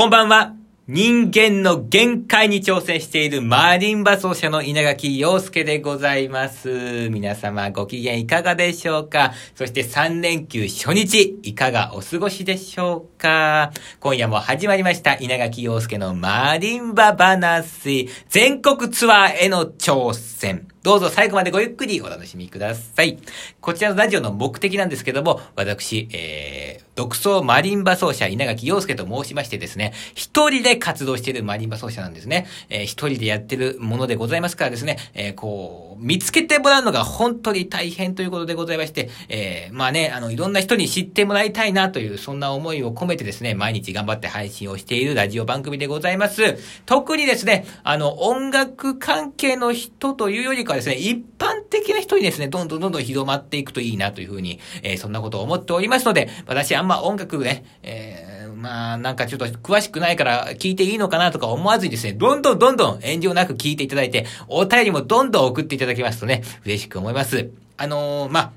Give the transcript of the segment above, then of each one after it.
こんばんは。人間の限界に挑戦しているマリンバ奏者の稲垣陽介でございます。皆様ご機嫌いかがでしょうか？そして3連休初日いかがお過ごしでしょうか？今夜も始まりました稲垣陽介のマリンバ話全国ツアーへの挑戦。どうぞ最後までごゆっくりお楽しみください。こちらのラジオの目的なんですけども、私、えー、独創マリンバ奏者稲垣陽介と申しましてですね、一人で活動しているマリンバ奏者なんですね。えー、一人でやってるものでございますからですね、えー、こう、見つけてもらうのが本当に大変ということでございまして、えー、まあね、あの、いろんな人に知ってもらいたいなという、そんな思いを込めてですね、毎日頑張って配信をしているラジオ番組でございます。特にですね、あの、音楽関係の人というよりはですね、一般的な人にですね、どんどんどんどん広まっていくといいなというふうに、えー、そんなことを思っておりますので、私あんま音楽ね、えー、まあ、なんかちょっと詳しくないから聞いていいのかなとか思わずにですね、どんどんどんどん炎上なく聞いていただいて、お便りもどんどん送っていただきますとね、嬉しく思います。あのー、まあ、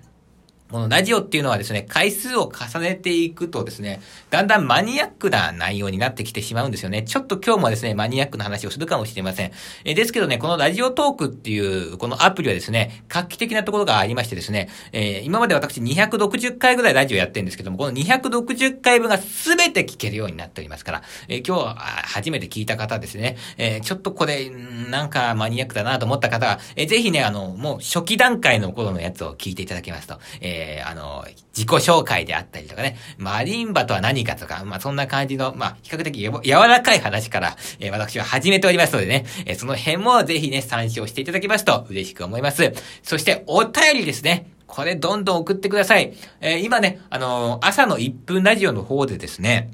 このラジオっていうのはですね、回数を重ねていくとですね、だんだんマニアックな内容になってきてしまうんですよね。ちょっと今日もですね、マニアックな話をするかもしれません。えですけどね、このラジオトークっていう、このアプリはですね、画期的なところがありましてですね、えー、今まで私260回ぐらいラジオやってるんですけども、この260回分が全て聞けるようになっておりますから、えー、今日初めて聞いた方ですね、えー、ちょっとこれ、なんかマニアックだなと思った方は、えー、ぜひね、あの、もう初期段階の頃のやつを聞いていただけますと、ええー、あの、自己紹介であったりとかね、マリンバとは何かとか、まあ、そんな感じの、まあ、比較的柔らかい話から、えー、私は始めておりますのでね、えー、その辺もぜひね、参照していただけますと嬉しく思います。そして、お便りですね。これどんどん送ってください。えー、今ね、あのー、朝の1分ラジオの方でですね、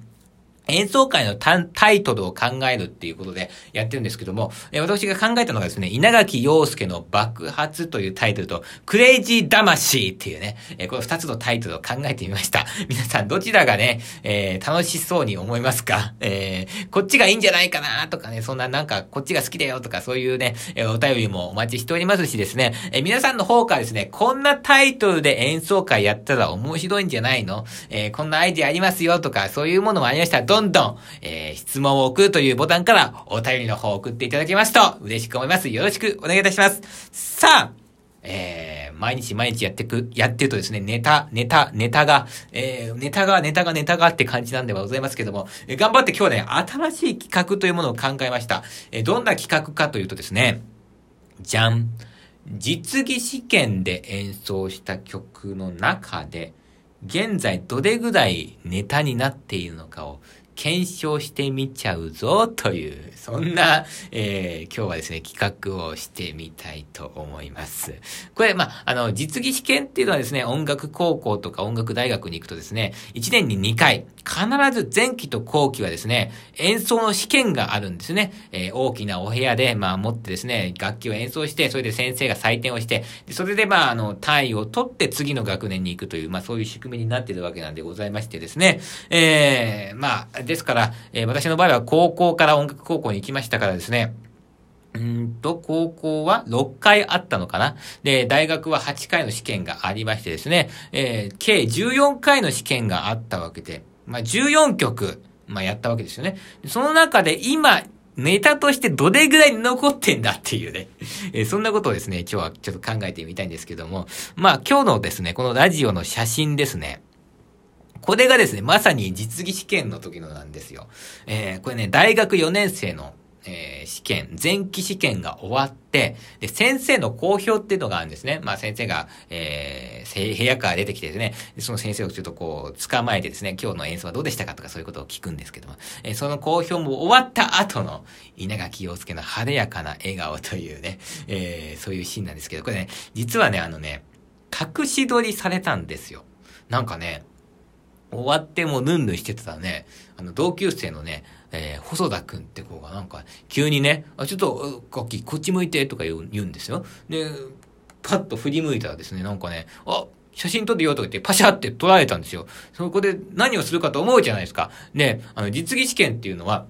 演奏会のタイトルを考えるっていうことでやってるんですけども、え私が考えたのがですね、稲垣陽介の爆発というタイトルと、クレイジー魂っていうね、えこの二つのタイトルを考えてみました。皆さんどちらがね、えー、楽しそうに思いますか？えー、こっちがいいんじゃないかなとかね、そんななんかこっちが好きだよとかそういうね、えお便りもお待ちしておりますしですね、え皆さんの方からですね、こんなタイトルで演奏会やったら面白いんじゃないの？えー、こんなアイディアありますよとか、そういうものもありましたら、どんどん、えー、質問を送るというボタンからお便りの方を送っていただけますと嬉しく思います。よろしくお願いいたします。さあ、えー、毎日毎日やってく、やってるとですね、ネタ、ネタ、ネタが、えー、ネタが、ネタが、ネタがって感じなんではございますけども、えー、頑張って今日ね、新しい企画というものを考えました。えー、どんな企画かというとですね、じゃん。実技試験で演奏した曲の中で、現在どれぐらいネタになっているのかを検証してみちゃうぞという、そんな、えー、今日はですね、企画をしてみたいと思います。これ、まあ、あの、実技試験っていうのはですね、音楽高校とか音楽大学に行くとですね、1年に2回、必ず前期と後期はですね、演奏の試験があるんですね。えー、大きなお部屋で、まあ、持ってですね、楽器を演奏して、それで先生が採点をして、それで、まあ、あの、単位を取って次の学年に行くという、まあ、そういう仕組みになっているわけなんでございましてですね、えー、まあ、ですから、えー、私の場合は高校から音楽高校に行きましたからですね、うんと、高校は6回あったのかなで、大学は8回の試験がありましてですね、えー、計14回の試験があったわけで、まあ、14曲、まあ、やったわけですよね。その中で今、ネタとしてどれぐらい残ってんだっていうね。えー、そんなことをですね、今日はちょっと考えてみたいんですけども。まあ今日のですね、このラジオの写真ですね。これがですね、まさに実技試験の時のなんですよ。えー、これね、大学4年生のえー、試験、前期試験が終わって、で、先生の公表っていうのがあるんですね。まあ先生が、えー、部屋から出てきてですね、その先生をちょっとこう、捕まえてですね、今日の演奏はどうでしたかとかそういうことを聞くんですけども、えー、その公表も終わった後の稲垣陽介の晴れやかな笑顔というね、えー、そういうシーンなんですけど、これね、実はね、あのね、隠し撮りされたんですよ。なんかね、終わってもヌンヌンしてたね、あの、同級生のね、えー、細田くんって子がなんか、急にね、あ、ちょっと、ガキ、こっち向いて、とか言う言うんですよ。で、パッと振り向いたらですね、なんかね、あ、写真撮ってよとか言ってパシャって撮られたんですよ。そこで何をするかと思うじゃないですか。で、あの、実技試験っていうのは、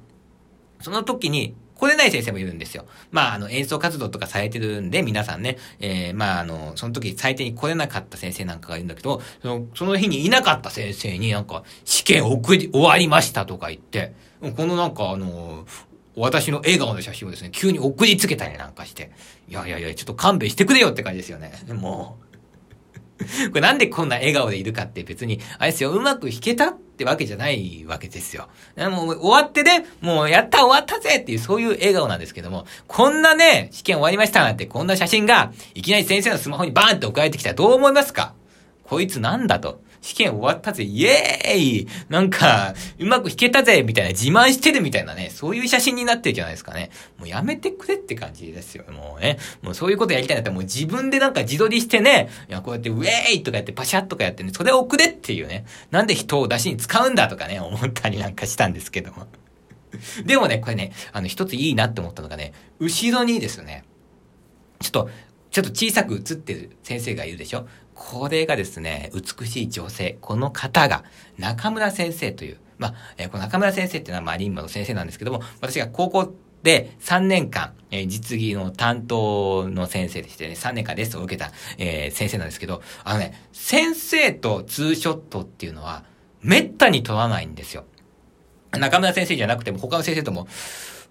その時に来れない先生もいるんですよ。まあ、あの、演奏活動とかされてるんで、皆さんね、えー、まあ、あの、その時採点に来れなかった先生なんかがいるんだけど、その、その日にいなかった先生になんか、試験送り、終わりましたとか言って、このなんかあの、私の笑顔の写真をですね、急に送りつけたりなんかして、いやいやいや、ちょっと勘弁してくれよって感じですよね。もう。これなんでこんな笑顔でいるかって別に、あれですよ、うまく弾けたってわけじゃないわけですよ。もう終わってね、もうやった終わったぜっていうそういう笑顔なんですけども、こんなね、試験終わりましたなんてこんな写真が、いきなり先生のスマホにバーンって送られてきたらどう思いますか？こいつなんだと。試験終わったぜ、イエーイ。なんか、うまく弾けたぜ。みたいな、自慢してるみたいなね、そういう写真になってるじゃないですかね。もうやめてくれって感じですよ、もうね。もうそういうことやりたいんだったらもう自分でなんか自撮りしてね、いや、こうやってウェーイとかやってパシャッとかやってね、それを送れっていうね。なんで人を出しに使うんだとかね、思ったりなんかしたんですけども。でもね、これね、あの、一ついいなって思ったのがね、後ろにですね、ちょっと、ちょっと小さく写ってる先生がいるでしょ？これがですね、美しい女性。この方が、中村先生という。まあ、えー、この中村先生っていうのは、まあ、リンマの先生なんですけども、私が高校で3年間、えー、実技の担当の先生でしてね、3年間レッスンを受けた、えー、先生なんですけど、あのね、先生とツーショットっていうのは、めったに取らないんですよ。中村先生じゃなくても、他の先生とも、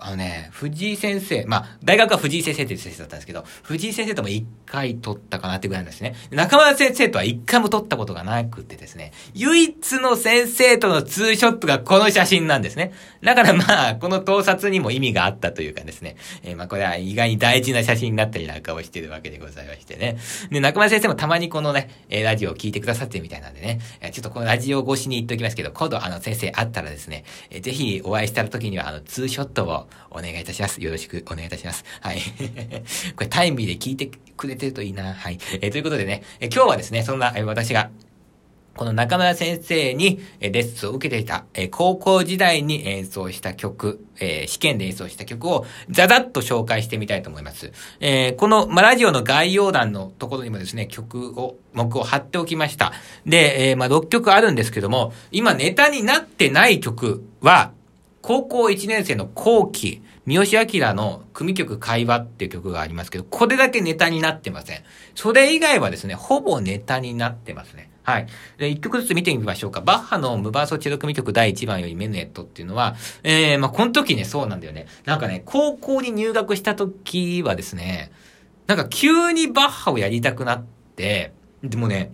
あのね、藤井先生、まあ、大学は藤井先生っていう先生だったんですけど、藤井先生とも一回取ったかなってぐらいなんですね。中村先生とは一回も取ったことがなくてですね、唯一の先生とのツーショットがこの写真なんですね。だからまあ、この盗撮にも意味があったというかですね、えー、まあこれは意外に大事な写真になったりなんかをしてるわけでございましてね。で、中村先生もたまにこのね、え、ラジオを聞いてくださってるみたいなんでね、え、ちょっとこのラジオ越しに言っておきますけど、今度あの先生会ったらですね、えー、ぜひお会いした時にはあのツーショットをお願いいたします。よろしくお願いいたします。はい。これタイムリーで聞いてくれてるといいな。はい。えー、ということでね、えー、今日はですね、そんな、えー、私が、この中村先生にレッスンを受けていた、え高校時代に演奏した曲、え試験で演奏した曲をザザッと紹介してみたいと思います。えこの、まラジオの概要欄のところにもですね、曲を、目を貼っておきました。で、えま、6曲あるんですけども、今ネタになってない曲は、高校1年生の後期、三好明の組曲会話っていう曲がありますけど、これだけネタになってません。それ以外はですね、ほぼネタになってますね。はい。で、一曲ずつ見てみましょうか。バッハのムバーソチェロ組曲第1番よりメネットっていうのは、えー、まあ、この時ね、そうなんだよね。なんかね、高校に入学した時はですね、なんか急にバッハをやりたくなって、でもね、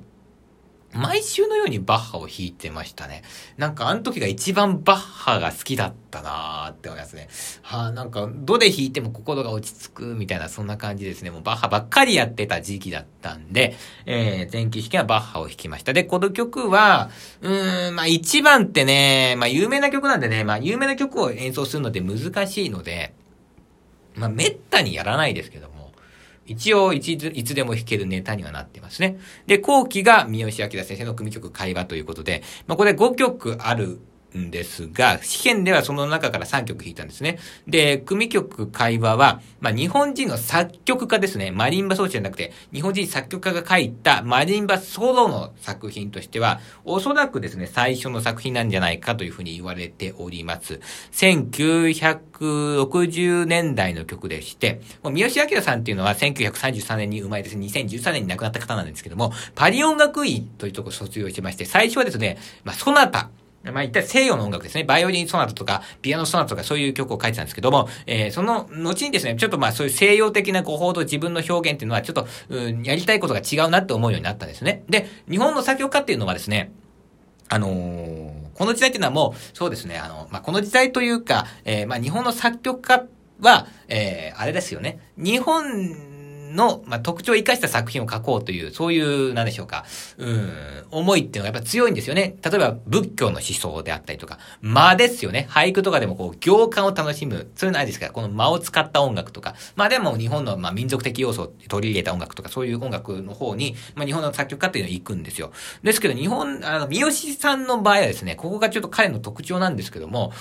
毎週のようにバッハを弾いてましたね。なんかあの時が一番バッハが好きだったなーって思いますね。はあ、なんか、どで弾いても心が落ち着くみたいな、そんな感じですね。もうバッハばっかりやってた時期だったんで、えー、前期試験はバッハを弾きました。で、この曲は、うーん、まあ一番ってね、まあ有名な曲なんでね、まあ有名な曲を演奏するのって難しいので、まあめったにやらないですけども、一応いつ、いつでも弾けるネタにはなってますね。で、後期が三好明先生の組曲会話ということで、まあ、これ5曲あるんですが、試験ではその中から3曲弾いたんですね。で、組曲会話は、まあ、日本人の作曲家ですね。マリンバ奏者じゃなくて、日本人作曲家が書いたマリンバソロの作品としては、おそらくですね、最初の作品なんじゃないかというふうに言われております。1960年代の曲でして、もう三好明さんっていうのは1933年に生まれですね、2013年に亡くなった方なんですけども、パリ音楽院というところ卒業してまして、最初はですね、まあ、ソナタ、まあ、一体西洋の音楽ですね。バイオリンソナタとか、ピアノソナタとかそういう曲を書いてたんですけども、えー、その後にですね、ちょっとまあそういう西洋的な語法と自分の表現っていうのはちょっと、うん、やりたいことが違うなって思うようになったんですね。で、日本の作曲家っていうのはですね、あのー、この時代っていうのはもう、そうですね、あの、まあ、この時代というか、えー、まあ、日本の作曲家は、えー、あれですよね。日本の、まあ、特徴を生かした作品を書こうという、そういう、なんでしょうか、うん、思いっていうのがやっぱ強いんですよね。例えば、仏教の思想であったりとか、間ですよね。俳句とかでもこう、行間を楽しむ。そういうのないですからこの間を使った音楽とか。まあでも、日本の、まあ、民族的要素を取り入れた音楽とか、そういう音楽の方に、まあ、日本の作曲家っていうのは行くんですよ。ですけど、日本、あの、三好さんの場合はですね、ここがちょっと彼の特徴なんですけども、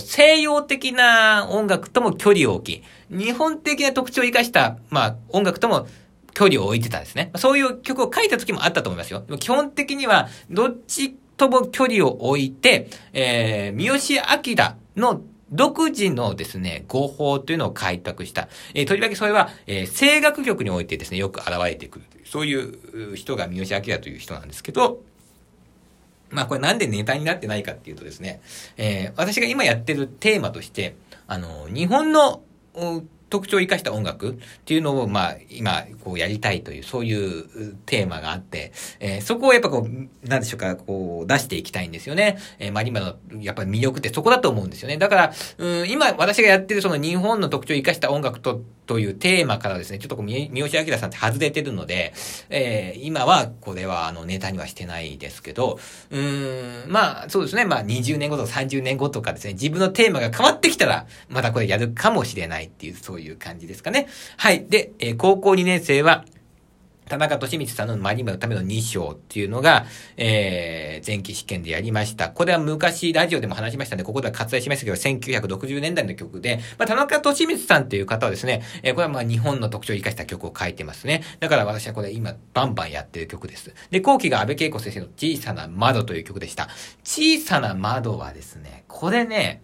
西洋的な音楽とも距離を置き、日本的な特徴を生かした、まあ、音楽とも距離を置いてたんですね。そういう曲を書いた時もあったと思いますよ。でも基本的には、どっちとも距離を置いて、えー、三好明の独自のですね、語法というのを開拓した。えー、とりわけそれは、えー、声楽曲においてですね、よく現れてくるという。そういう人が三好明という人なんですけど、まあこれなんでネタになってないかっていうとですね、えー、私が今やってるテーマとして、あの、日本の嗯特徴を生かした音楽っていうのを、まあ、今、こうやりたいという、そういうテーマがあって、えー、そこをやっぱこう、なんでしょうか、こう、出していきたいんですよね。えー、まあ今の、やっぱり魅力ってそこだと思うんですよね。だから、うん、今、私がやってるその日本の特徴を生かした音楽と、というテーマからですね、ちょっとこう、三好明さんって外れてるので、えー、今は、これは、あの、ネタにはしてないですけど、うん、まあ、そうですね、まあ、20年後とか30年後とかですね、自分のテーマが変わってきたら、またこれやるかもしれないっていう、そういういう感じですかね。はい。で、えー、高校2年生は、田中俊光さんのマリンバのための2章っていうのが、えー、前期試験でやりました。これは昔ラジオでも話しましたんで、ここでは割愛しましたけど、1960年代の曲で、まあ、田中俊光さんっていう方はですね、えー、これはまあ日本の特徴を生かした曲を書いてますね。だから私はこれ今バンバンやってる曲です。で、後期が安倍恵子先生の小さな窓という曲でした。小さな窓はですね、これね、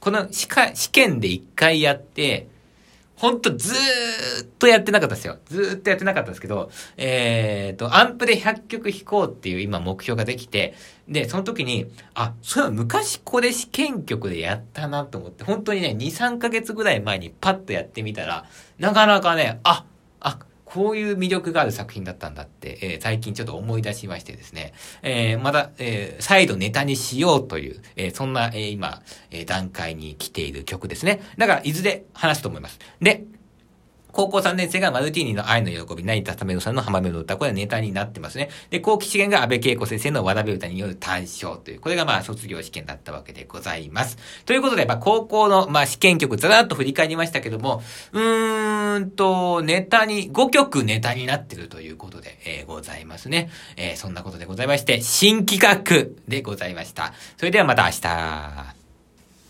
この試験で一回やって、ほんとずーっとやってなかったですよ。ずーっとやってなかったですけど、えっ、ー、と、アンプで100曲弾こうっていう今目標ができて、で、その時に、あ、そういえば昔これ試験曲でやったなと思って、本当にね、2、3ヶ月ぐらい前にパッとやってみたら、なかなかね、あ、こういう魅力がある作品だったんだって、えー、最近ちょっと思い出しましてですね、えー、また、えー、再度ネタにしようという、え、そんな、え、今、え、段階に来ている曲ですね。だから、いずれ話すと思います。で、高校3年生がマルティーニの愛の喜び、成田ためのさんの浜辺の歌。これはネタになってますね。で、後期試験が安倍恵子先生のわらべ歌による単勝という、これがまあ卒業試験だったわけでございます。ということで、まあ高校のまあ試験曲ずらっと振り返りましたけども、うーんと、ネタに、5曲ネタになってるということで、えー、ございますね。えー、そんなことでございまして、新企画でございました。それではまた明日。